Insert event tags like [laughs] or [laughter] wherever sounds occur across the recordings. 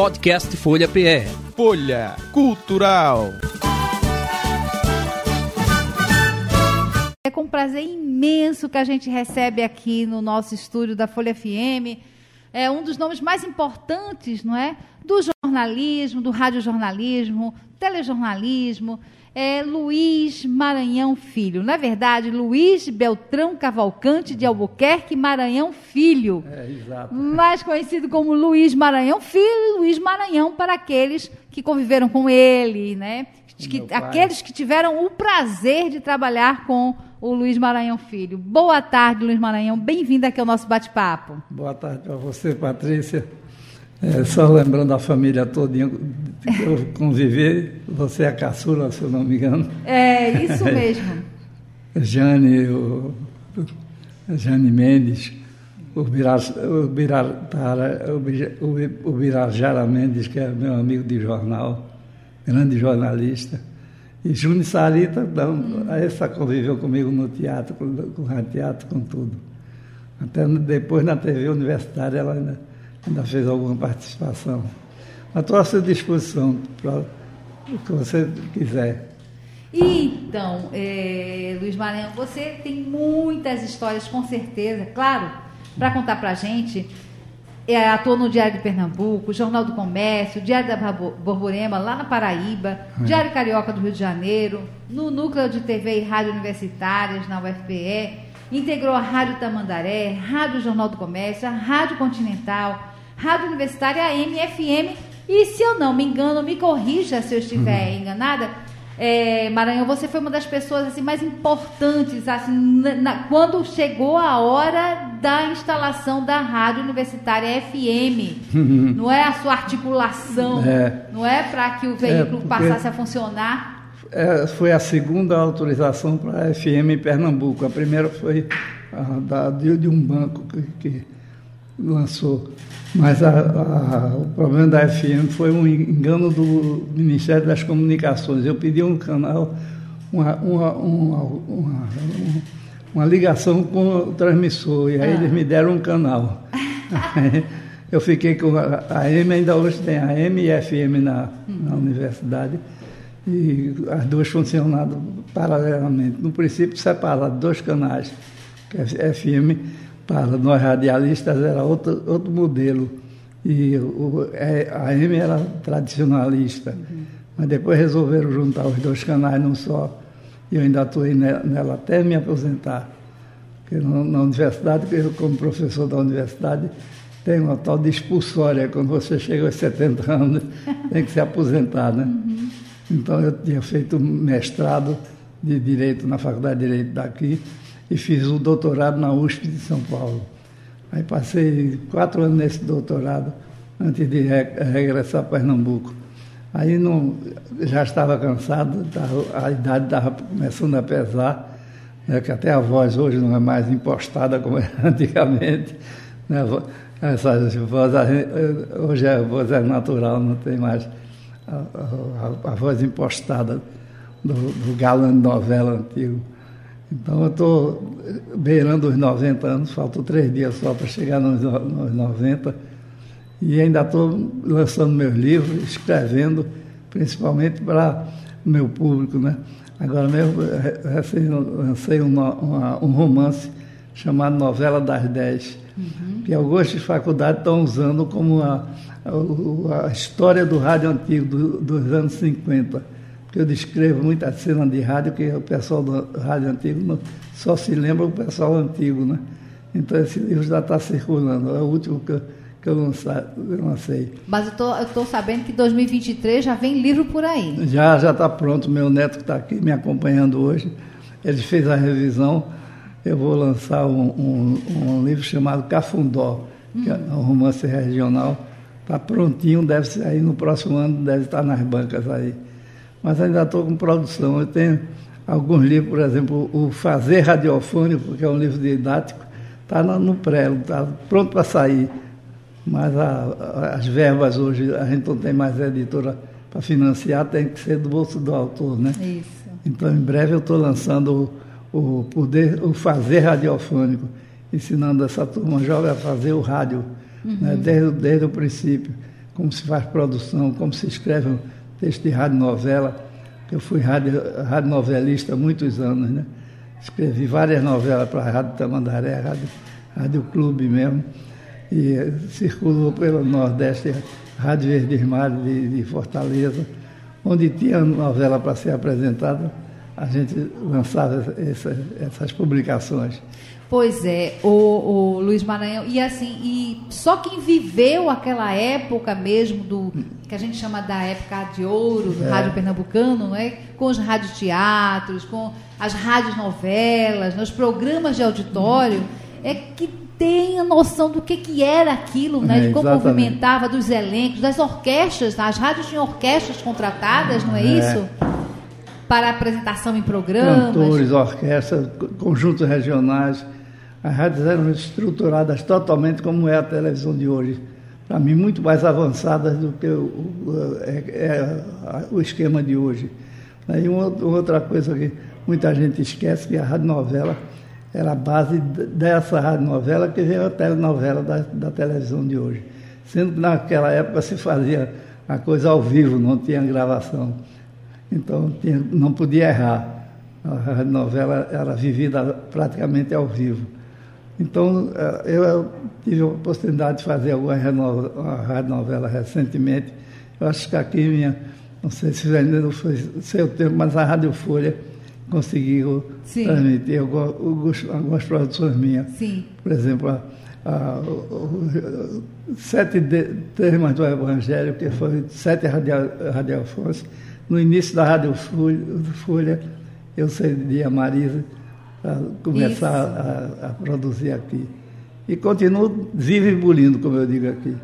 Podcast Folha PR. Folha Cultural. É com prazer imenso que a gente recebe aqui no nosso estúdio da Folha FM é um dos nomes mais importantes, não é, do jornalismo, do radiojornalismo, telejornalismo, é Luiz Maranhão Filho. Na verdade, Luiz Beltrão Cavalcante de Albuquerque Maranhão Filho. É, exato. Mais conhecido como Luiz Maranhão Filho Luiz Maranhão para aqueles que conviveram com ele, né? Que, aqueles que tiveram o prazer de trabalhar com o Luiz Maranhão Filho. Boa tarde, Luiz Maranhão. Bem-vindo aqui ao nosso bate-papo. Boa tarde para você, Patrícia. É, só lembrando a família todinha que eu convivi, você é a caçula, se eu não me engano. É, isso [laughs] mesmo. Jane, o, Jane Mendes, o, Birar, o, Biratara, o, o Birajara Mendes, que é meu amigo de jornal, grande jornalista. E Júnior Sarita, então, hum. essa conviveu comigo no teatro, com, com o teatro, com tudo. Até depois na TV universitária ela ainda ainda fez alguma participação. Mas estou à sua disposição para o que você quiser. Então, é, Luiz Maranhão, você tem muitas histórias, com certeza, claro, para contar para a gente. É, atua no Diário de Pernambuco, Jornal do Comércio, Diário da Borborema, lá na Paraíba, é. Diário Carioca do Rio de Janeiro, no Núcleo de TV e Rádio Universitárias, na UFPE, integrou a Rádio Tamandaré, Rádio Jornal do Comércio, a Rádio Continental, Rádio Universitária AM, FM. E se eu não me engano, me corrija se eu estiver uhum. enganada, é, Maranhão, você foi uma das pessoas assim, mais importantes assim, na, na, quando chegou a hora da instalação da Rádio Universitária FM. Uhum. Não é a sua articulação, é. não é para que o veículo é passasse a funcionar. É, foi a segunda autorização para a FM em Pernambuco. A primeira foi a, da, de, de um banco que, que lançou. Mas a, a, o problema da FM foi um engano do Ministério das Comunicações. Eu pedi um canal, uma, uma, uma, uma ligação com o transmissor, e aí ah. eles me deram um canal. [laughs] eu fiquei com a, a M, ainda hoje tem a M e a FM na, na universidade, e as duas funcionando paralelamente. No princípio, separado, dois canais, que é FM para nós radialistas era outro, outro modelo. E o, é, a M era tradicionalista. Uhum. Mas depois resolveram juntar os dois canais num só. E eu ainda atuei nela até me aposentar. Porque na universidade, eu, como professor da universidade, tem uma tal de expulsória. Quando você chega aos 70 anos, [laughs] tem que se aposentar, né? Uhum. Então eu tinha feito mestrado de Direito na Faculdade de Direito daqui e fiz o doutorado na USP de São Paulo. Aí passei quatro anos nesse doutorado antes de regressar a Pernambuco. Aí não, já estava cansado, a idade estava começando a pesar, né, que até a voz hoje não é mais impostada como era [laughs] antigamente. Né, voz, hoje a voz é natural, não tem mais a, a, a voz impostada do, do galã de novela antigo. Então eu estou beirando os 90 anos, faltam três dias só para chegar nos, nos 90. E ainda estou lançando meus livros, escrevendo, principalmente para o meu público. Né? Agora mesmo recém lancei um, uma, um romance chamado Novela das Dez, uhum. que algumas de faculdade estão usando como a, a, a história do rádio antigo do, dos anos 50 porque eu descrevo muita cena de rádio que o pessoal do rádio antigo não, só se lembra o pessoal antigo, né? Então esse livro já está circulando, é o último que eu, que eu, lancei. Mas eu estou sabendo que 2023 já vem livro por aí. Já, já está pronto. Meu neto que está aqui me acompanhando hoje, ele fez a revisão. Eu vou lançar um, um, um livro chamado Cafundó, hum. que é um romance regional. Está prontinho, deve sair no próximo ano, deve estar nas bancas aí mas ainda estou com produção. Eu tenho alguns livros, por exemplo, o Fazer Radiofônico, que é um livro didático, está no pré, está pronto para sair. Mas a, as verbas hoje, a gente não tem mais editora para financiar, tem que ser do bolso do autor, né? Isso. Então, em breve eu estou lançando o, o, poder, o Fazer Radiofônico, ensinando essa turma jovem a fazer o rádio, né? uhum. né? desde, desde o princípio como se faz produção, como se escreve texto de rádio novela. Eu fui rádio, rádio novelista há muitos anos, né? Escrevi várias novelas para a Rádio Tamandaré, Rádio, Rádio Clube mesmo, e circulou pelo Nordeste, Rádio Verdes Mares de, de Fortaleza, onde tinha novela para ser apresentada, a gente lançava essa, essas publicações. Pois é, o, o, Luiz Maranhão, e assim, e só quem viveu aquela época mesmo do que a gente chama da época de ouro do é. rádio pernambucano, não é? Com os radioteatros, com as rádios novelas, nos programas de auditório, é que tem a noção do que, que era aquilo, né? É, de como exatamente. movimentava, dos elencos, das orquestras, as rádios tinham orquestras contratadas, não é, é. isso? Para apresentação em programas. Cantores, orquestras, conjuntos regionais as rádios eram estruturadas totalmente como é a televisão de hoje. Para mim, muito mais avançadas do que o, o, é, é, o esquema de hoje. E uma, outra coisa que muita gente esquece, que a rádio novela era a base dessa rádio novela que veio a telenovela da, da televisão de hoje. Sendo que naquela época se fazia a coisa ao vivo, não tinha gravação. Então tinha, não podia errar. A novela era vivida praticamente ao vivo. Então, eh, eu tive a oportunidade de fazer alguma rádio novela recentemente. Eu acho que aqui minha, não sei se ainda não foi seu tempo, mas a Rádio Folha conseguiu Sim. transmitir algumas, algumas produções minhas. Sim. Por exemplo, a, a, o, sete de, temas do Evangelho, que foi sete radiofões. No início da Rádio Folha, eu cedi a Marisa para começar a, a, produzir aqui. E continuo vivo e bulindo, como eu digo aqui.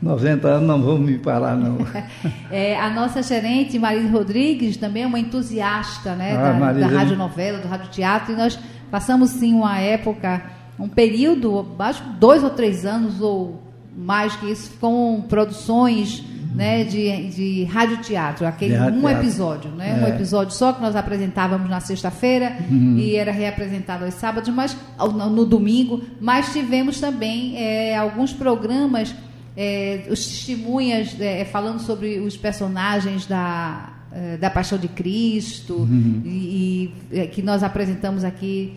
90 anos não vão me parar, não. [laughs] é, a nossa gerente, Marisa Rodrigues, também é uma entusiasta né, ah, da, da rádio novela, do rádio teatro, e nós passamos sim uma época, um período, acho dois ou três anos ou mais que isso, com produções né, de, de radioteatro, aquele um teatro. episódio, né, é. um episódio só que nós apresentávamos na sexta-feira uhum. e era reapresentado aos sábados, mas no, no domingo, mas tivemos também é, alguns programas, é, os testemunhas é, falando sobre os personagens da é, da Paixão de Cristo uhum. e, e, é, que nós apresentamos aqui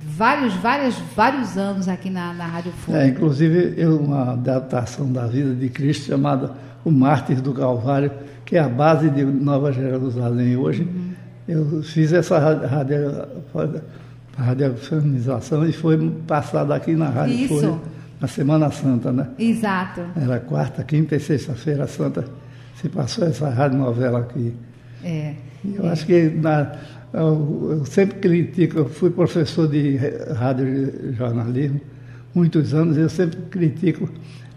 vários, vários, vários anos aqui na, na Rádio Folha. É, inclusive eu, uma adaptação da vida de Cristo chamada o Mártir do Calvário, que é a base de Nova Jerusalém hoje. Uhum. Eu fiz essa radio, radiofonização e foi passada aqui na Rádio Isso. Folha, na Semana Santa, né? Exato. Era quarta, quinta e sexta-feira santa se passou essa rádio novela aqui. É. eu é. acho que na, eu, eu, sempre critico, eu fui professor de rádio jornalismo muitos anos, eu sempre critico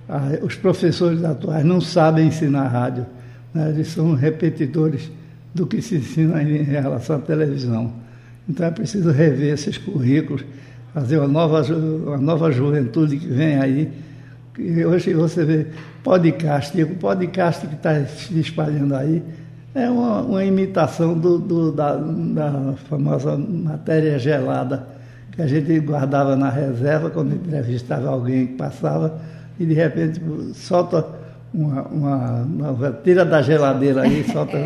ah, os professores atuais não sabem ensinar rádio, né? eles são repetidores do que se ensina em relação à televisão. Então é preciso rever esses currículos, fazer uma nova, uma nova juventude que vem aí. E hoje você vê podcast, o podcast que está se espalhando aí é uma, uma imitação do, do, da, da famosa matéria gelada que a gente guardava na reserva quando entrevistava alguém que passava e de repente solta uma, uma, uma tira da geladeira aí, solta.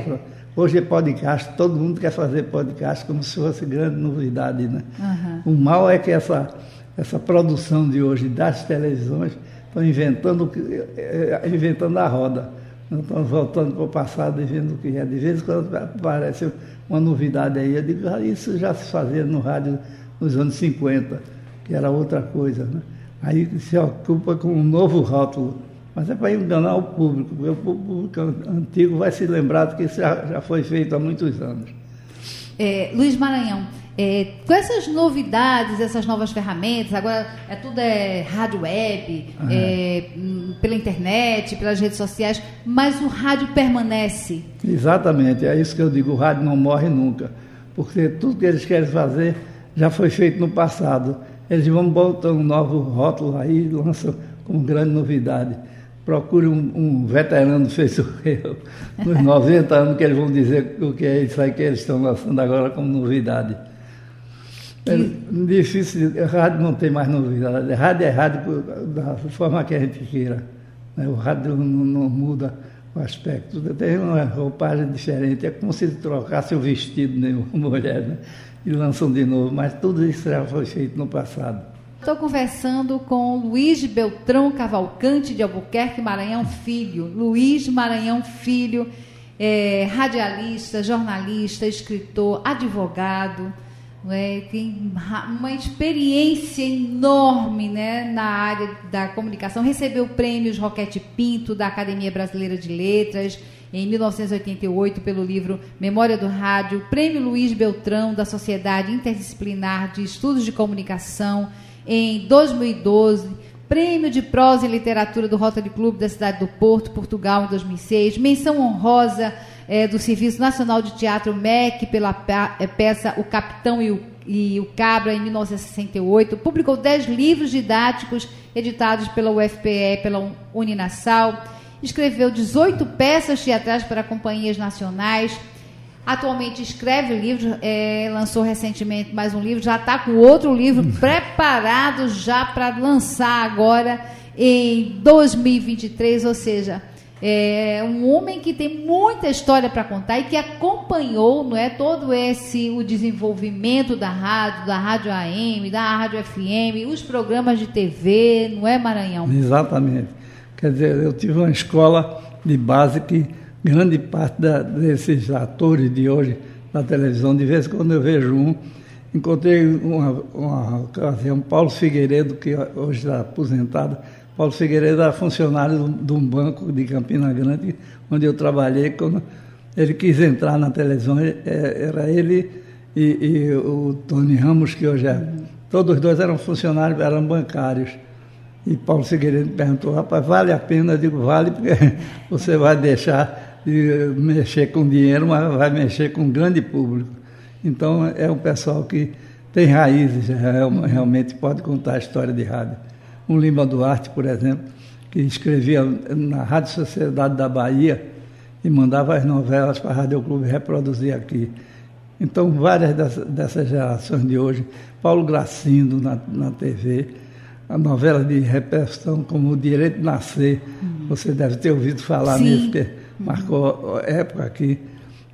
Hoje é podcast, todo mundo quer fazer podcast como se fosse grande novidade, né? Uhum. O mal é que essa, essa produção de hoje das televisões estão inventando, é, é, inventando a roda. Estão voltando para o passado e vendo o que é. De vez em quando aparece uma novidade aí. Eu digo, ah, isso já se fazia no rádio nos anos 50, que era outra coisa, né? Aí se ocupa com um novo rótulo. Mas é para enganar o público, porque o público antigo vai se lembrar de que isso já, já foi feito há muitos anos. É, Luiz Maranhão, é, com essas novidades, essas novas ferramentas, agora é tudo é rádio web, é, pela internet, pelas redes sociais, mas o rádio permanece. Exatamente, é isso que eu digo, o rádio não morre nunca, porque tudo que eles querem fazer já foi feito no passado. Eles vão botar um novo rótulo aí, lançam como grande novidade. Procure um, um veterano feito eu, [laughs] nos 90 anos, que eles vão dizer o que é isso aí que eles estão lançando agora como novidade. É difícil, rádio não tem mais novidade. Rádio é rádio da forma que a gente queira. Né? O rádio não, não, muda o aspecto. Tem uma roupagem diferente, é como se trocasse o vestido de uma mulher né? e lançam de novo, mas tudo isso já foi feito no passado. Estou conversando com Luiz Beltrão Cavalcante de Albuquerque Maranhão Filho. Luiz Maranhão Filho, é, radialista, jornalista, escritor, advogado, é, tem uma experiência enorme né, na área da comunicação. Recebeu prêmios Roquete Pinto da Academia Brasileira de Letras em 1988 pelo livro Memória do Rádio, Prêmio Luiz Beltrão da Sociedade Interdisciplinar de Estudos de Comunicação em 2012, Prêmio de Prosa e Literatura do Rotary Clube da cidade do Porto, Portugal, em 2006, menção honrosa é, do Serviço Nacional de Teatro MEC pela é, peça O Capitão e o, e o Cabra, em 1968, publicou 10 livros didáticos editados pela UFPE, pela Uninasal, escreveu 18 peças teatrais para companhias nacionais, Atualmente escreve livros, é, lançou recentemente mais um livro, já está com outro livro preparado já para lançar agora em 2023, ou seja, é um homem que tem muita história para contar e que acompanhou, não é, todo esse o desenvolvimento da rádio, da rádio AM, da rádio FM, os programas de TV, não é Maranhão? Exatamente. Quer dizer, eu tive uma escola de base que grande parte da, desses atores de hoje na televisão, de vez em quando eu vejo um, encontrei uma, uma ocasião, Paulo Figueiredo, que hoje está aposentado, Paulo Figueiredo era funcionário de um banco de Campina Grande, onde eu trabalhei, quando ele quis entrar na televisão, é, era ele e, e o Tony Ramos, que hoje é. Todos os dois eram funcionários, eram bancários. E Paulo Figueiredo perguntou, rapaz, vale a pena? Eu digo, vale, porque [laughs] você vai deixar de mexer com dinheiro, mas vai mexer com um grande público. Então é um pessoal que tem raízes, realmente pode contar a história de rádio. Um Lima Duarte, por exemplo, que escrevia na Rádio Sociedade da Bahia e mandava as novelas para a Rádio Clube reproduzir aqui. Então, várias dessas, dessas gerações de hoje, Paulo Gracindo na, na TV, a novela de repressão como O Direito de Nascer, uhum. você deve ter ouvido falar Sim. nisso, porque marcou época aqui,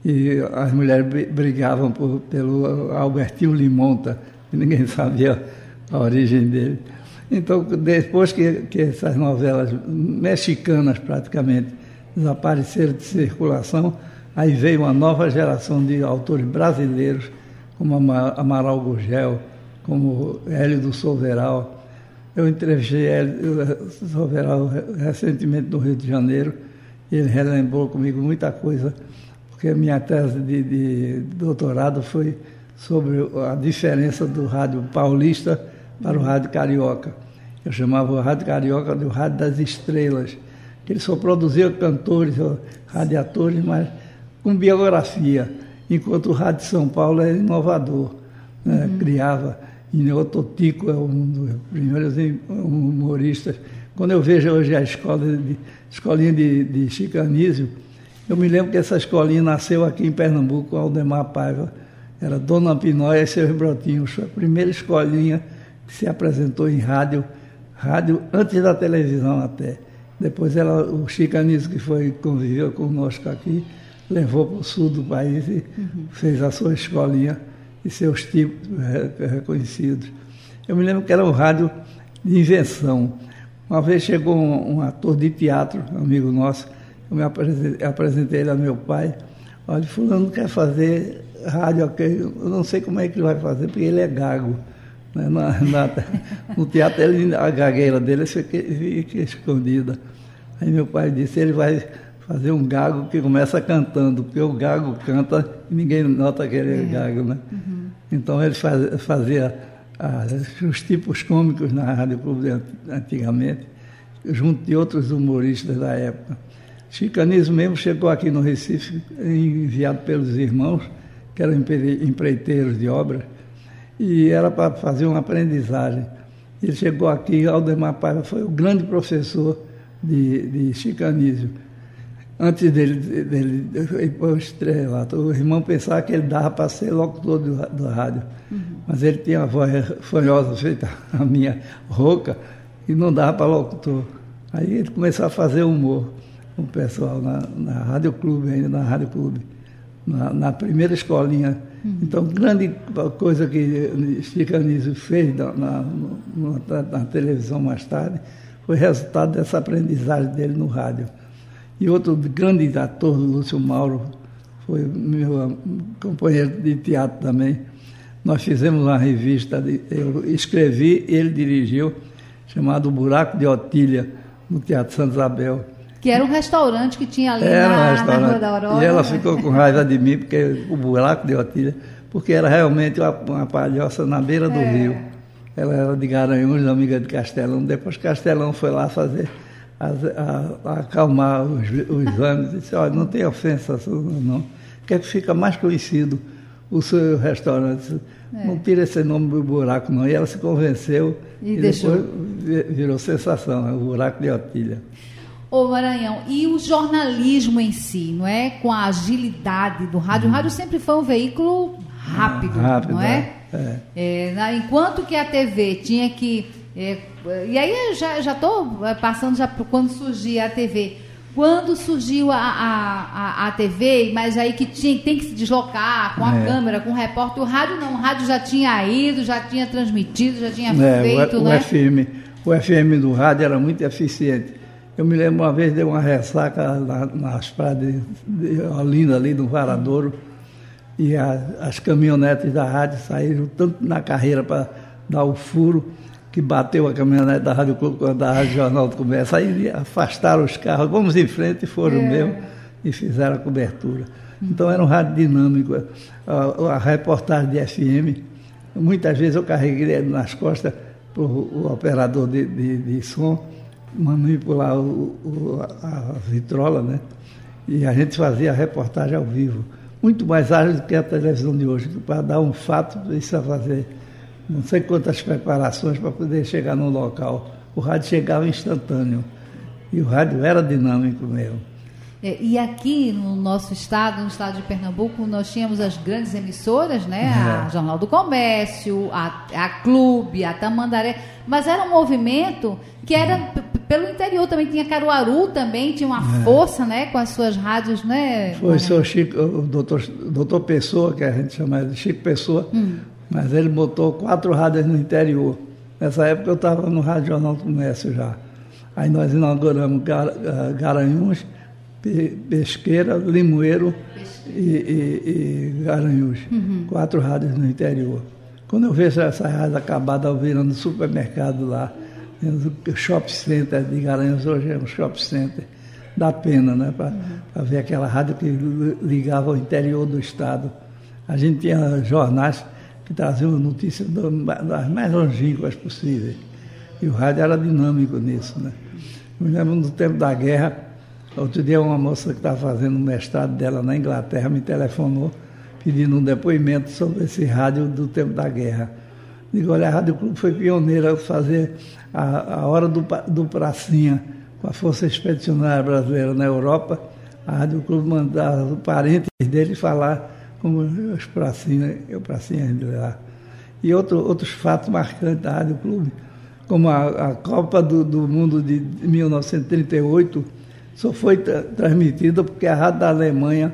e as mulheres brigavam por, pelo Albertinho Limonta, que ninguém [laughs] sabia a origem dele. Então, depois que, que essas novelas mexicanas praticamente desapareceram de circulação, aí veio uma nova geração de autores brasileiros, como Amaral Gurgel, como Hélio do Soveral. Eu entrevistei Hélio do Soveral recentemente no Rio de Janeiro, ele relembrou comigo muita coisa, porque a minha tese de, de doutorado foi sobre a diferença do rádio paulista para o rádio carioca. Eu chamava o rádio carioca do rádio das estrelas, que ele só produzia cantores, radiatores, mas com biografia, enquanto o rádio de São Paulo era inovador, né? uhum. criava. Ineototico é um dos primeiros humoristas. Quando eu vejo hoje a escola de escolinha de, de chicanísio. Eu me lembro que essa escolinha nasceu aqui em Pernambuco, Aldemar Paiva. Era Dona Pinóia e seus brotinhos. A primeira escolinha se apresentou em rádio, rádio antes da televisão até. Depois ela, o chicanismo que foi conviveu conosco aqui, levou para o sul do país e uhum. fez a sua escolinha e seus tipos reconhecidos. Eu me lembro que era um rádio de invenção. Uma vez chegou um, um ator de teatro, amigo nosso, eu me apresentei, apresentei ele a meu pai. Olha, fulano quer fazer rádio eu não sei como é que ele vai fazer, porque ele é gago. Né? Na, na, no teatro, ele, a gagueira dele fica, fica escondida. Aí meu pai disse, ele vai fazer um gago que começa cantando, porque o gago canta e ninguém nota que ele é, é. gago, né? Uhum. Então ele faz, fazia ah, os tipos cômicos na Rádio Clube antigamente, junto de outros humoristas da época. Chicanismo mesmo chegou aqui no Recife, enviado pelos irmãos, que eram empreiteiros de obras, e era para fazer uma aprendizagem. Ele chegou aqui, Aldemar Paiva foi o grande professor de, de chicanismo antes dele, dele ir para o estrelato. O irmão pensava que ele dava para ser locutor do, do rádio, uhum. mas ele tinha a voz fanhosa feita [laughs] a minha rouca e não dava para locutor. Aí ele começou a fazer humor com o pessoal na, na Rádio Clube, ainda na Rádio Clube, na, na primeira escolinha. Uhum. Então, grande coisa que Chico Anísio fez na, na, na, na televisão mais tarde foi resultado dessa aprendizagem dele no rádio. E outro grande ator, Lúcio Mauro, foi meu companheiro de teatro também. Nós fizemos uma revista, de, eu escrevi, ele dirigiu, chamado Buraco de Otília, no Teatro Santa Isabel. Que era um restaurante que tinha ali era na, um na Rua da Aurora. E ela ficou com raiva de mim, porque o Buraco de Otília, porque era realmente uma, uma palhoça na beira do é. rio. Ela era de Garanhuns, amiga de Castelão. Depois Castelão foi lá fazer, a, a, a acalmar os, os ânimos. Disse, olha, não tem ofensa não. Quer que fica mais conhecido o seu restaurante. É. Não tira esse nome do buraco, não. E ela se convenceu e, e depois virou sensação, é o buraco de Otília. Ô Maranhão, e o jornalismo em si, não é? Com a agilidade do rádio. Hum. O rádio sempre foi um veículo rápido, rápido não é? é. é na, enquanto que a TV tinha que. É, e aí já estou é, passando já por quando surgia a TV. Quando surgiu a, a, a, a, TV, mas aí que tinha, tem que se deslocar com a é. câmera, com o repórter, o rádio não, o rádio já tinha ido, já tinha transmitido, já tinha é, feito, o, né? O FM, o FM do rádio era muito eficiente. Eu me lembro uma vez, deu uma ressaca na, nas praias de, de Olinda, ali no Varadouro, e a, as caminhonetes da rádio saíram tanto na carreira para dar o furo, que bateu a caminhonete da Rádio Clube com a da Rádio Jornal do Comércio. Aí afastaram os carros, vamos em frente, e foram é. mesmo, e fizeram a cobertura. Então era um rádio dinâmico. A, a reportagem de FM, muitas vezes eu carreguei nas costas o, o operador de, de, de som, manipular o, o, a vitrola, né? E a gente fazia a reportagem ao vivo. Muito mais ágil do que a televisão de hoje, para dar um fato, precisa fazer não sei quantas preparações para poder chegar no local. O rádio chegava instantâneo. E o rádio era dinâmico mesmo. É, e aqui no nosso estado, no estado de Pernambuco, nós tínhamos as grandes emissoras, né? É. A Jornal do Comércio, a, a Clube, a Tamandaré. Mas era um movimento que era pelo interior também. Tinha Caruaru também, tinha uma é. força, né? Com as suas rádios, né? Foi o senhor Chico, o doutor, doutor Pessoa, que a gente chama de Chico Pessoa, hum. mas ele botou quatro rádios no interior. Nessa época eu estava no Rádio Jornal do Comércio já. Aí nós inauguramos uh, Garanhuns Pesqueira, Limoeiro e, e, e Garanhuns. Uhum. Quatro rádios no interior. Quando eu vejo essa rádio acabada virando supermercado lá, o shopping center de Garanhuns hoje é um shopping center, dá pena, né? Para ver aquela rádio que ligava ao interior do estado. A gente tinha jornais que traziam notícias das mais longínquas possíveis. E o rádio era dinâmico nisso, né? Me lembro no tempo da guerra, Outro dia uma moça que estava fazendo o mestrado dela na Inglaterra me telefonou pedindo um depoimento sobre esse rádio do tempo da guerra. Olha, a Rádio Clube foi pioneira a fazer a, a hora do, do Pracinha com a Força Expedicionária Brasileira na Europa. A Rádio Clube mandava parentes dele falar como os Pracinha, eu Pracinha ainda lá. E outro, outros fatos marcantes da Rádio Clube, como a, a Copa do, do Mundo de 1938, só foi tra transmitida porque a rádio da Alemanha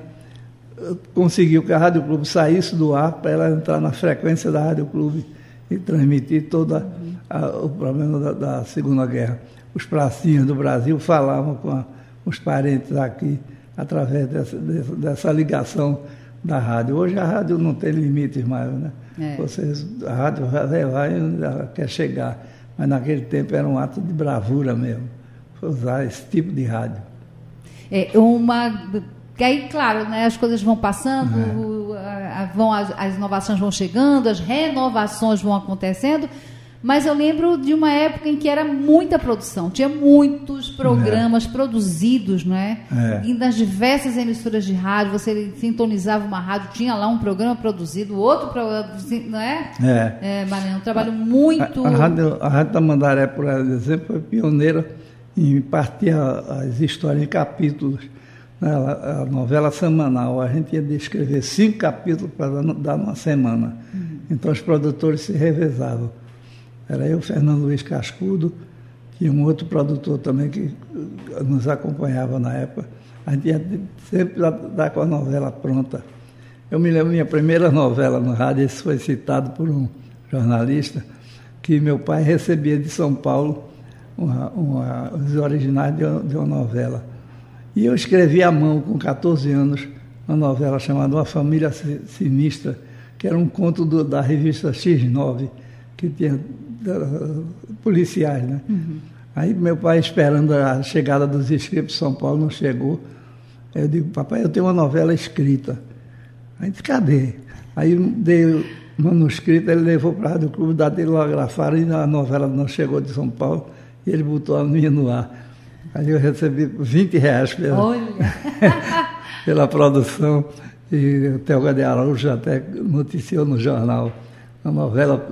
eh, conseguiu que a Rádio Clube saísse do ar para ela entrar na frequência da Rádio Clube e transmitir todo o problema da, da, Segunda Guerra. Os pracinhos do Brasil falavam com a, os parentes aqui através dessa, dessa, dessa, ligação da rádio. Hoje a rádio não tem limites mais, né? É. Vocês, a rádio vai, vai onde ela quer chegar. Mas naquele tempo era um ato de bravura mesmo, usar esse tipo de rádio é, uma que aí, claro, né, as coisas vão passando, é. Vão, as, as, inovações vão chegando, as renovações vão acontecendo, mas eu lembro de uma época em que era muita produção, tinha muitos programas é. produzidos, não é? é? E nas diversas emissoras de rádio, você sintonizava uma rádio, tinha lá um programa produzido, outro programa, não é? É. é Mariana, um trabalho muito... A, a, rádio, a Rádio Tamandaré, por exemplo, foi pioneira em partir as histórias em capítulos. Né? A novela semanal, a gente ia descrever cinco capítulos para dar uma semana. Uhum. Então os produtores se revezavam. Era eu, Fernando Luiz Cascudo, tinha um outro produtor também que nos acompanhava na época. A gente ia sempre dar com a novela pronta. Eu me lembro minha primeira novela no rádio, isso foi citado por um jornalista, que meu pai recebia de São Paulo uma, uma, os originais de uma, de uma novela. E eu escrevi à mão, com 14 anos, uma novela chamada Uma Família Sinistra, que era um conto do, da revista X9, que tinha uh, policiais, né? Uhum. Aí meu pai esperando a chegada dos inscritos de São Paulo, não chegou. Eu digo, papai, eu tenho uma novela escrita. Aí disse, cadê? Aí dei o manuscrito, ele levou para o Rádio Clube da Telegrafara e a novela não chegou de São Paulo e ele botou a minha no ar. Aí eu recebi 20 reais pela, [laughs] pela produção e o Telga de Araújo até noticiou no jornal a novela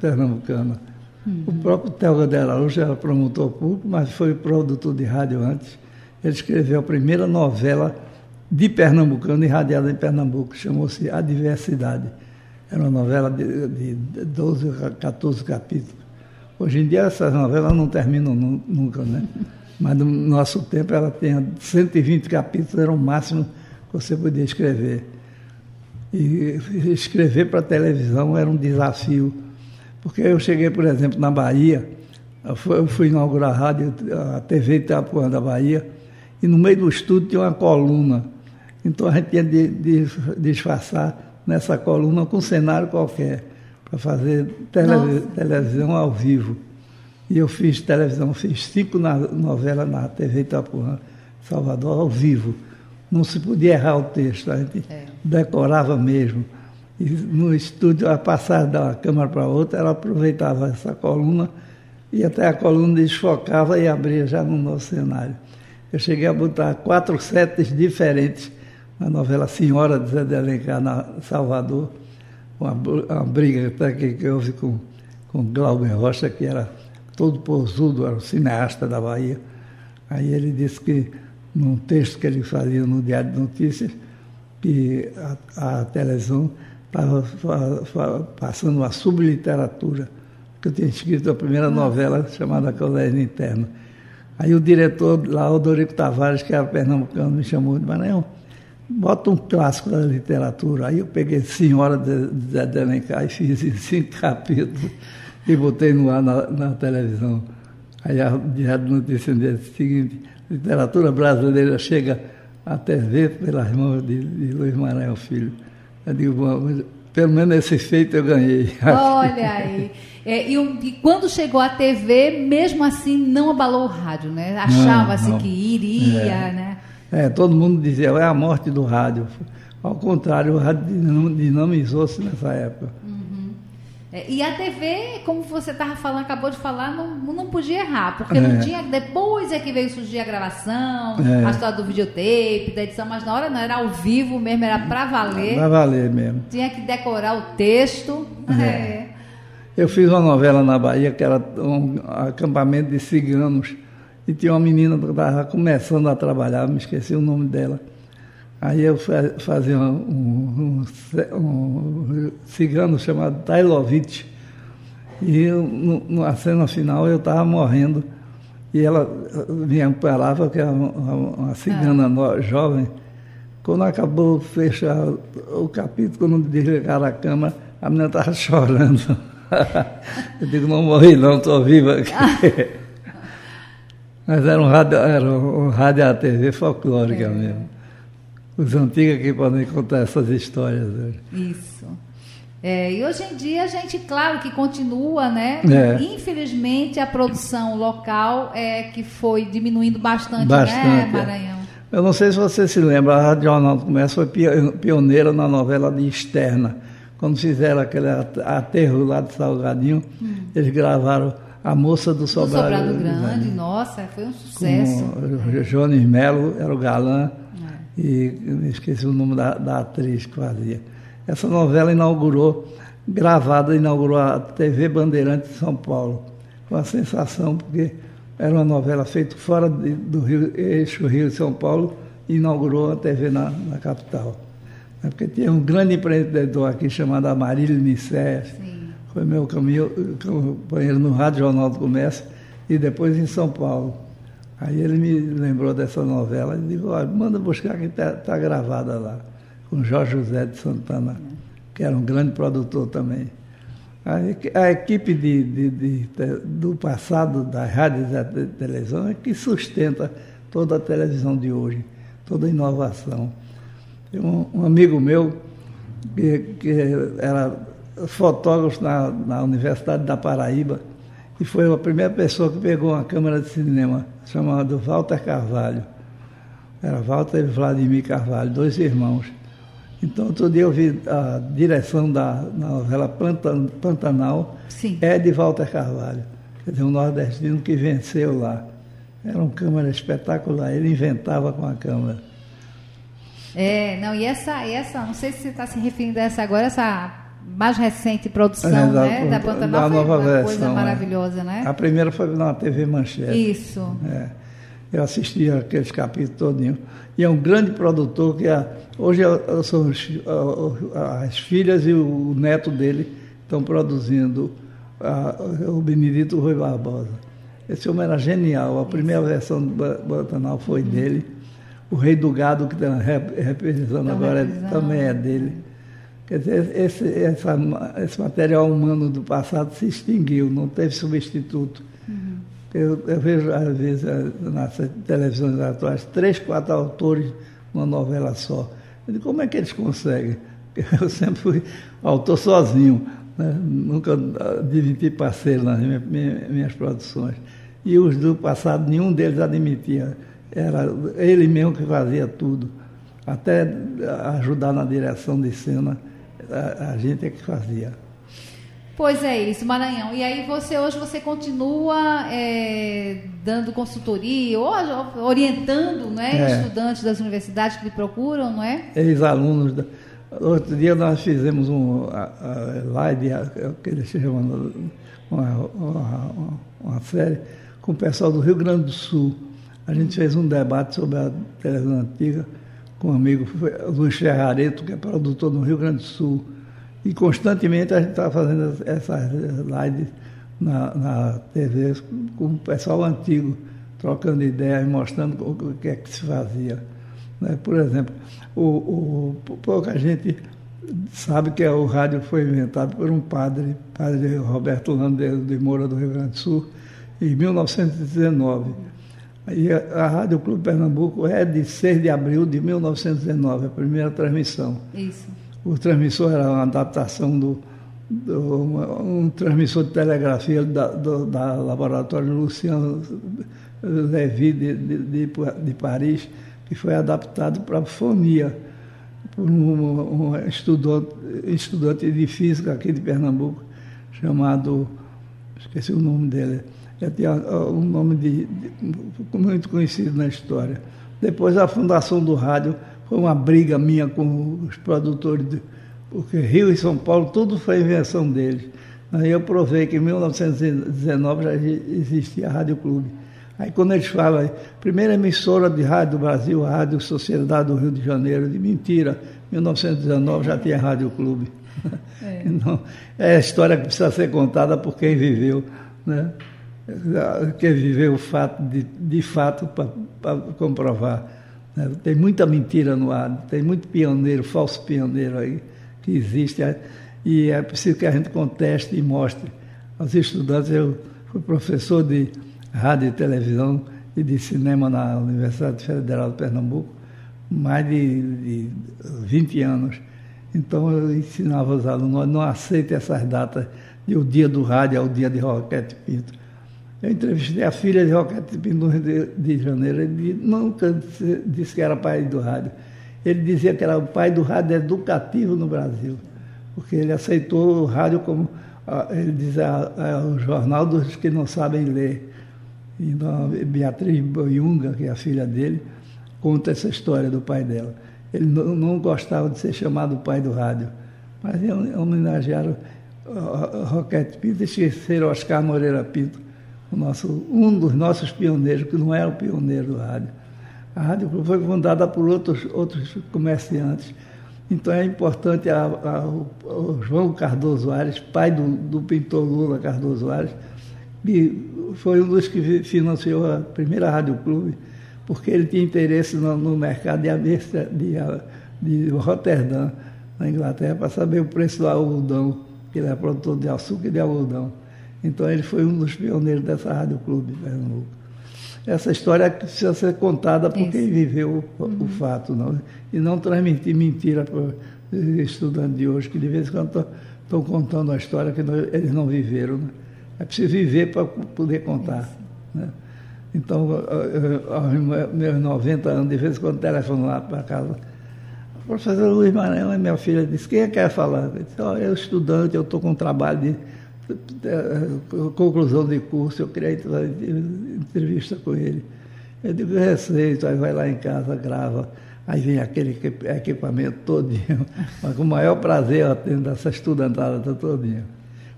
pernambucana. Uhum. O próprio Telga de Araújo era promotor público, mas foi produtor de rádio antes. Ele escreveu a primeira novela de pernambucano irradiada em Pernambuco, chamou-se A Diversidade. Era uma novela de, de 12, 14 capítulos. Hoje em dia essas novelas não terminam nunca, né? Mas no nosso tempo ela tinha 120 capítulos, era o máximo que você podia escrever. E escrever para televisão era um desafio. Porque eu cheguei, por exemplo, na Bahia, eu fui, inaugurar a rádio, a TV Itapuã da Bahia, e no meio do estúdio tinha uma coluna. Então a gente tinha de, de disfarçar nessa coluna com um cenário qualquer, para fazer tele, televisão ao vivo. E eu fiz televisão, fiz cinco novelas na TV Itapuã, Salvador, ao vivo. Não se podia errar o texto, a gente é. decorava mesmo. E no estúdio, a passagem da câmera para outra, ela aproveitava essa coluna e até a coluna desfocava e abria já no nosso cenário. Eu cheguei a botar quatro setes diferentes na novela Senhora de Zé de Alencar, na Salvador, uma, uma briga que, que houve com, com Glauber Rocha, que era todo posudo, era o cineasta da Bahia. Aí ele disse que, num texto que ele fazia no Diário de Notícias, que a, a televisão estava passando uma subliteratura, que eu tinha escrito a primeira novela chamada Colégio Interno. Aí o diretor lá, o Dorico Tavares, que era pernambucano, me chamou de Maranhão, bota um clássico da literatura. Aí eu peguei Senhora de, de, de Alencar e fiz em cinco capítulos e botei no ar na, na televisão. Aí a Diário de Notícias disse o seguinte, literatura brasileira chega à TV pelas mãos de, de Luiz Maranhão Filho. Eu digo, bom, pelo menos esse feito eu ganhei. Olha aí. É, e, e, quando chegou a TV, mesmo assim não abalou o rádio, né? Achava-se que iria, é. né? É, todo mundo dizia, é a morte do rádio. Ao contrário, o rádio dinamizou-se nessa época. É, e a TV, como você estava falando, acabou de falar, não, não podia errar, porque não é. tinha. Depois é que veio surgir a gravação, é. a história do videotape, da edição, mas na hora não, era ao vivo mesmo, era para valer. Para valer mesmo. Tinha que decorar o texto. É. é. Eu fiz uma novela na Bahia que era um acampamento de ciganos. E tinha uma menina que estava começando a trabalhar, me esqueci o nome dela. Aí eu fazia um, um, um cigano chamado Tailovich. E eu, na cena final eu estava morrendo. E ela me amparava, que era uma, uma cigana ah. jovem. Quando acabou fechar o capítulo, quando desligaram a câmera, a menina estava [laughs] chorando. eu digo, não morri não, estou viva aqui. [laughs] Mas era um rádio, era um rádio à TV folclórica é. mesmo. Os antigos que podem contar essas histórias. Né? Isso. É, e hoje em dia a gente, claro que continua, né? É. Infelizmente a produção local é que foi diminuindo bastante, né, bastante né, Maranhão? Eu não sei se você se lembra, a Rádio Jornal do Comércio foi pioneira na novela de Externa. Quando fizeram aquele aterro lá de Salgadinho, hum. eles gravaram a Moça do Sobrado, do Sobrado Grande, né? nossa, foi um sucesso. Com o Jones Melo era o galã e esqueci o nome da, da, atriz que fazia. Essa novela inaugurou, gravada, inaugurou a TV Bandeirante de São Paulo. Foi uma sensação, porque era uma novela feita fora de, do Rio, eixo Rio de São Paulo e inaugurou a TV na, na capital. É porque tinha um grande empreendedor aqui chamado Amarílio. Sim foi meu caminho, companheiro no Rádio Jornal do Comércio, e depois em São Paulo. Aí ele me lembrou dessa novela e disse, olha, manda buscar que está tá gravada lá, com Jorge José de Santana, que era um grande produtor também. A, a equipe de, de, de, do passado das rádios e televisão é que sustenta toda a televisão de hoje, toda a inovação. Um, um amigo meu, que, que era fotógrafo na, na Universidade da Paraíba, e foi a primeira pessoa que pegou uma câmera de cinema, chamada Walter Carvalho. Era Walter e Vladimir Carvalho, dois irmãos. Então, outro dia eu vi a direção da novela Pantanal, Sim. é de Walter Carvalho, quer dizer, um nordestino que venceu lá. Era uma câmera espetacular, ele inventava com a câmera. É, não, e essa, essa não sei se você está se referindo a essa agora, essa mais recente produção é, da, né, da Pantanal da nova uma versão, coisa é. maravilhosa, é. né? A primeira foi na TV Manchete. Isso. É. Eu assisti aqueles capítulos todinho. E é um grande produtor que é, hoje são as filhas e o neto dele estão produzindo a, o Benedito Rui Barbosa. Esse homem era genial. A primeira Isso. versão do Pantanal foi dele. O Rei do Gado, que está representando agora, é, também é dele. Quer dizer, esse, essa, esse material humano do passado se extinguiu, não teve substituto. Uhum. Eu, eu, vejo, às vezes, nas televisões atuais, três, quatro autores numa novela só. Eu digo, como é que eles conseguem? [laughs] Eu sempre fui autor sozinho, né? nunca admiti parceiro nas minhas, minhas produções. E os do passado, nenhum deles admitia. Era ele mesmo que fazia tudo, até ajudar na direção de cena a, a gente é que fazia. Pois é isso, Maranhão. E aí você hoje você continua é, dando consultoria ou orientando né, é. estudantes das universidades que lhe procuram, não é? Ex-alunos. Outro dia nós fizemos um a, a live, que eles chamam uma, uma, uma, série, com o pessoal do Rio Grande do Sul. A gente fez um debate sobre a televisão antiga com um amigo, Luiz Ferrareto, que é produtor no Rio Grande do Sul. E constantemente a gente estava fazendo essas lives na, na TV com o pessoal antigo, trocando ideias, mostrando o que é que se fazia. Né? Por exemplo, o, o, pouca gente sabe que o rádio foi inventado por um padre, padre Roberto Landeiro de Moura do Rio Grande do Sul, em 1919. E a, Rádio Clube Pernambuco é de 6 de abril de 1919, a primeira transmissão. Isso. O transmissor era uma adaptação do, do um, um transmissor de telegrafia da, do, da Laboratório Luciano Levy de, de, de, de Paris, que foi adaptado para fonia por um, um estudante, estudante de física aqui de Pernambuco, chamado, esqueci o nome dele, já tinha um nome de, de, muito conhecido na história. Depois a fundação do rádio foi uma briga minha com os produtores, de, porque Rio e São Paulo tudo foi invenção deles. Aí eu provei que em 1919 já existia a Rádio Clube. Aí quando eles falam, primeira emissora de rádio do Brasil, a Rádio Sociedade do Rio de Janeiro, de mentira, 1919 já tinha Rádio Clube. É. [laughs] Não, é a história que precisa ser contada por quem viveu. Né? Quer viver o fato de, de fato para comprovar. Né? Tem muita mentira no ar, tem muito pioneiro, falso pioneiro aí que existe e é preciso que a gente conteste e mostre aos estudantes. Eu fui professor de rádio e televisão e de cinema na Universidade Federal de Pernambuco mais de, de 20 anos. Então eu ensinava os alunos, não aceitem essas datas de o dia do rádio ao dia de Roquete Pinto eu entrevistei a filha de Roquete no Rio de Janeiro. Ele nunca disse que era pai do rádio. Ele dizia que era o pai do rádio educativo no Brasil, porque ele aceitou o rádio como, ele dizia, é o jornal dos que não sabem ler. E Beatriz Boiunga, que é a filha dele, conta essa história do pai dela. Ele não, não gostava de ser chamado pai do rádio, mas homenagearam Roquete Pinto e esqueceram Oscar Moreira Pinto, nosso, um dos nossos pioneiros, que não era o pioneiro do rádio. A Rádio foi fundada por outros, outros comerciantes. Então é importante a, a, o João Cardoso Ares, pai do, do pintor Lula Cardoso Ares, que foi um dos que financiou a primeira Rádio Clube, porque ele tinha interesse no, no mercado de, de, de Roterdã, na Inglaterra, para saber o preço do algodão, que ele é produtor de açúcar e de algodão. Então ele foi um dos pioneiros dessa Rádio Clube de Pernambuco. Essa história precisa ser contada por Isso. quem viveu o, uhum. o, fato, não, e não transmitir mentira para os estudantes de hoje, que de vez em quando estão contando a história que não, eles não viveram. Né? É preciso viver para poder contar. Né? Então, aos meus 90 anos, de vez em quando telefono lá para casa, o professor Luiz Maranhão, minha filha, disse, quem é que quer falar? Eu disse, oh, eu estudante, eu estou com um trabalho de conclusão de curso, eu queria entrevista com ele. Eu digo, receito, aí vai lá em casa, grava, aí vem aquele equipamento todinho. [laughs] Mas com o maior prazer eu atendo essa estudantada todinha.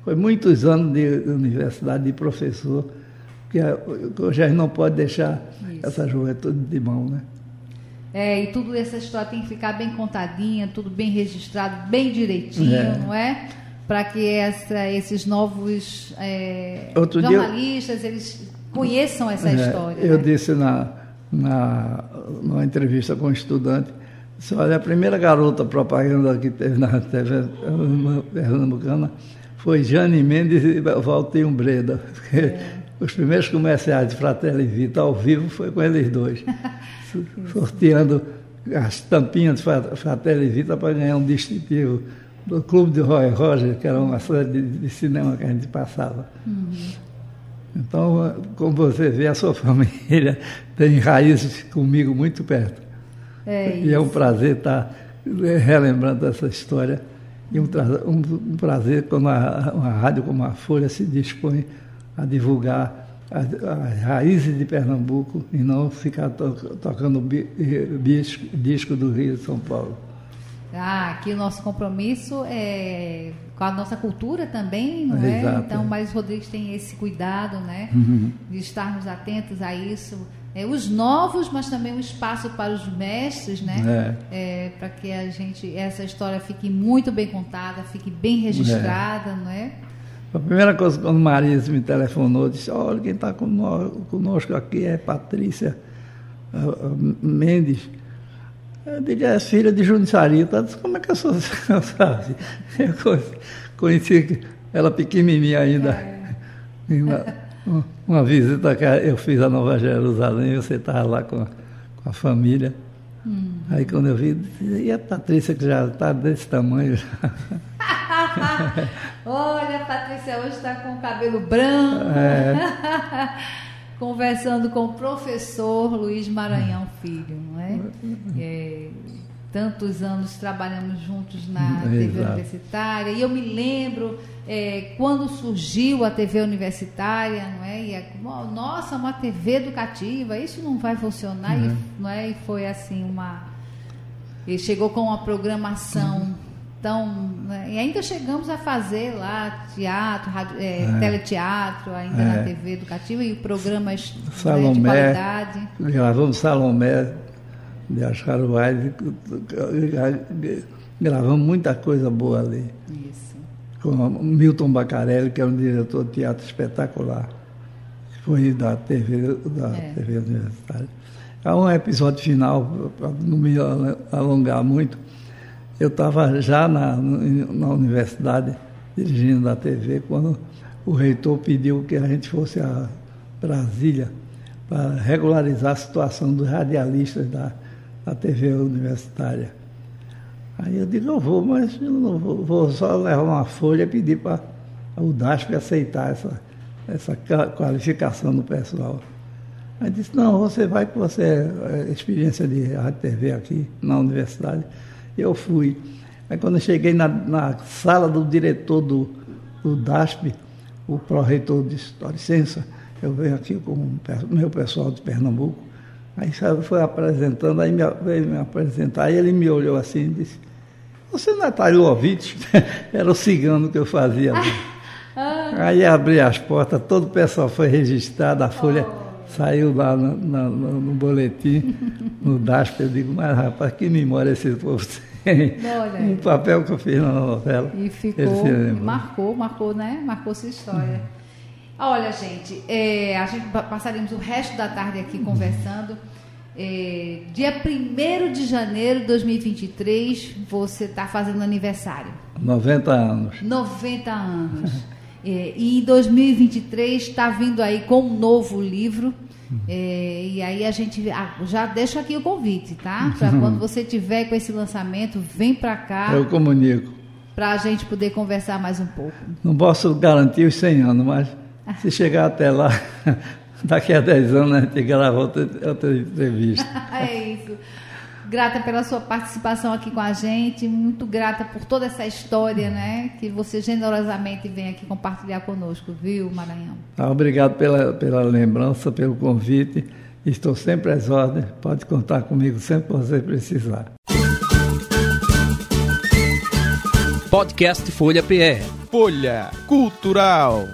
Foi muitos anos de universidade, de professor, que hoje a gente não pode deixar Isso. essa juventude de mão, né? É, e tudo essa história tem que ficar bem contadinha, tudo bem registrado, bem direitinho, é. não é? Para que essa, esses novos é, jornalistas dia, eles conheçam essa é, história. Eu né? disse na, na numa entrevista com um estudante, disse, olha, a primeira garota propaganda que teve na TV pernambucana foi Jane Mendes e Valtinho Breda. É. Os primeiros comerciais de Fratelli Vita ao vivo foi com eles dois, [laughs] sorteando as tampinhas de Fratelli Vita para ganhar um distintivo do Clube de Roy Roger, que era uma série de, de cinema que a gente passava. Uhum. Então, como você vê, a sua [laughs] família tem raízes comigo muito perto. É e é um prazer estar relembrando essa história. E um, um, um prazer quando a, uma rádio como a Folha se dispõe a divulgar as, as raízes de Pernambuco e não ficar to, tocando bi, disco, disco do Rio de São Paulo. Ah, aqui o nosso compromisso é com a nossa cultura também, não é? Exato, então, é. mas Rodrigues tem esse cuidado, né? Uhum. De estarmos atentos a isso. É, os novos, mas também o um espaço para os mestres, né? É. É, para que a gente, essa história fique muito bem contada, fique bem registrada, não é? A primeira coisa, quando Marisa me telefonou, disse, olha, quem está conosco aqui é Patrícia uh, Mendes eu digo, é filha de Jundiçarita. Disse, como é que eu sou, [laughs] sabe? Eu conheci ela pequenininha ainda. É. Uma, uma, visita que eu fiz a Nova Jerusalém, você estava lá com a, com a família. Hum. Aí quando eu vi, e a Patrícia que já está desse tamanho. [laughs] Olha, a Patrícia hoje está com o cabelo branco. É. [laughs] conversando com o professor Luiz Maranhão Filho, não é? é tantos anos trabalhamos juntos na é, TV exato. universitária e eu me lembro é, quando surgiu a TV universitária, não é? E é, nossa, uma TV educativa, isso não vai funcionar, uhum. e, não é? E foi assim uma, ele chegou com uma programação uhum então, né, e ainda chegamos a fazer lá teatro, rádio, é, é. teleteatro, ainda é. na TV educativa e programas Salomé, né, de qualidade. Gravamos Salomé de Ascaruais, gravamos muita coisa boa ali. Isso. Com Milton Bacarelli, que é um diretor de teatro espetacular, que foi da TV, da é. TV universitária. Há um episódio final, para não me alongar muito, eu estava já na, na universidade, dirigindo a TV, quando o reitor pediu que a gente fosse a Brasília para regularizar a situação dos radialistas da, da TV universitária. Aí eu digo, eu vou, mas eu não vou, vou só levar uma folha e pedir para o DASP aceitar essa, essa qualificação do pessoal. Aí disse, não, você vai que você é experiência de rádio TV aqui na universidade. Eu fui. Aí quando eu cheguei na, na sala do diretor do, do DASP, o pró-reitor disse, dá licença, eu venho aqui com o meu pessoal de Pernambuco. Aí foi apresentando, aí me, veio me apresentar, aí ele me olhou assim e disse, você não é Tailovitch? [laughs] Era o cigano que eu fazia. [laughs] Ah. Aí abri as portas, todo o pessoal foi registrado, a folha oh. Saiu lá no, no, no, boletim, no DASP. Eu digo, mas rapaz, que memória esse povo [laughs] tem. um papel que eu fiz na novela. E ficou, marcou, marcou, né? Marcou sua história. Olha, gente, é, a gente passaremos o resto da tarde aqui conversando. É, dia 1 de janeiro de 2023, você está fazendo aniversário. 90 anos. 90 anos. É, e em 2023 está vindo aí com um novo livro. É, e aí a gente ah, já deixa aqui o convite, tá? [laughs] Para quando você tiver com esse lançamento, vem para cá. Eu comunico. Para a gente poder conversar mais um pouco. Não posso garantir os 100 anos, mas se chegar até lá, [laughs] daqui a 10 anos a gente grava outra, outra entrevista. [laughs] é isso. Grata pela sua participação aqui com a gente, muito grata por toda essa história, né? Que você generosamente vem aqui compartilhar conosco, viu, Maranhão? Ah, obrigado pela, pela lembrança, pelo convite. Estou sempre às ordens. Pode contar comigo sempre que você precisar. Podcast Folha PR. Folha Cultural.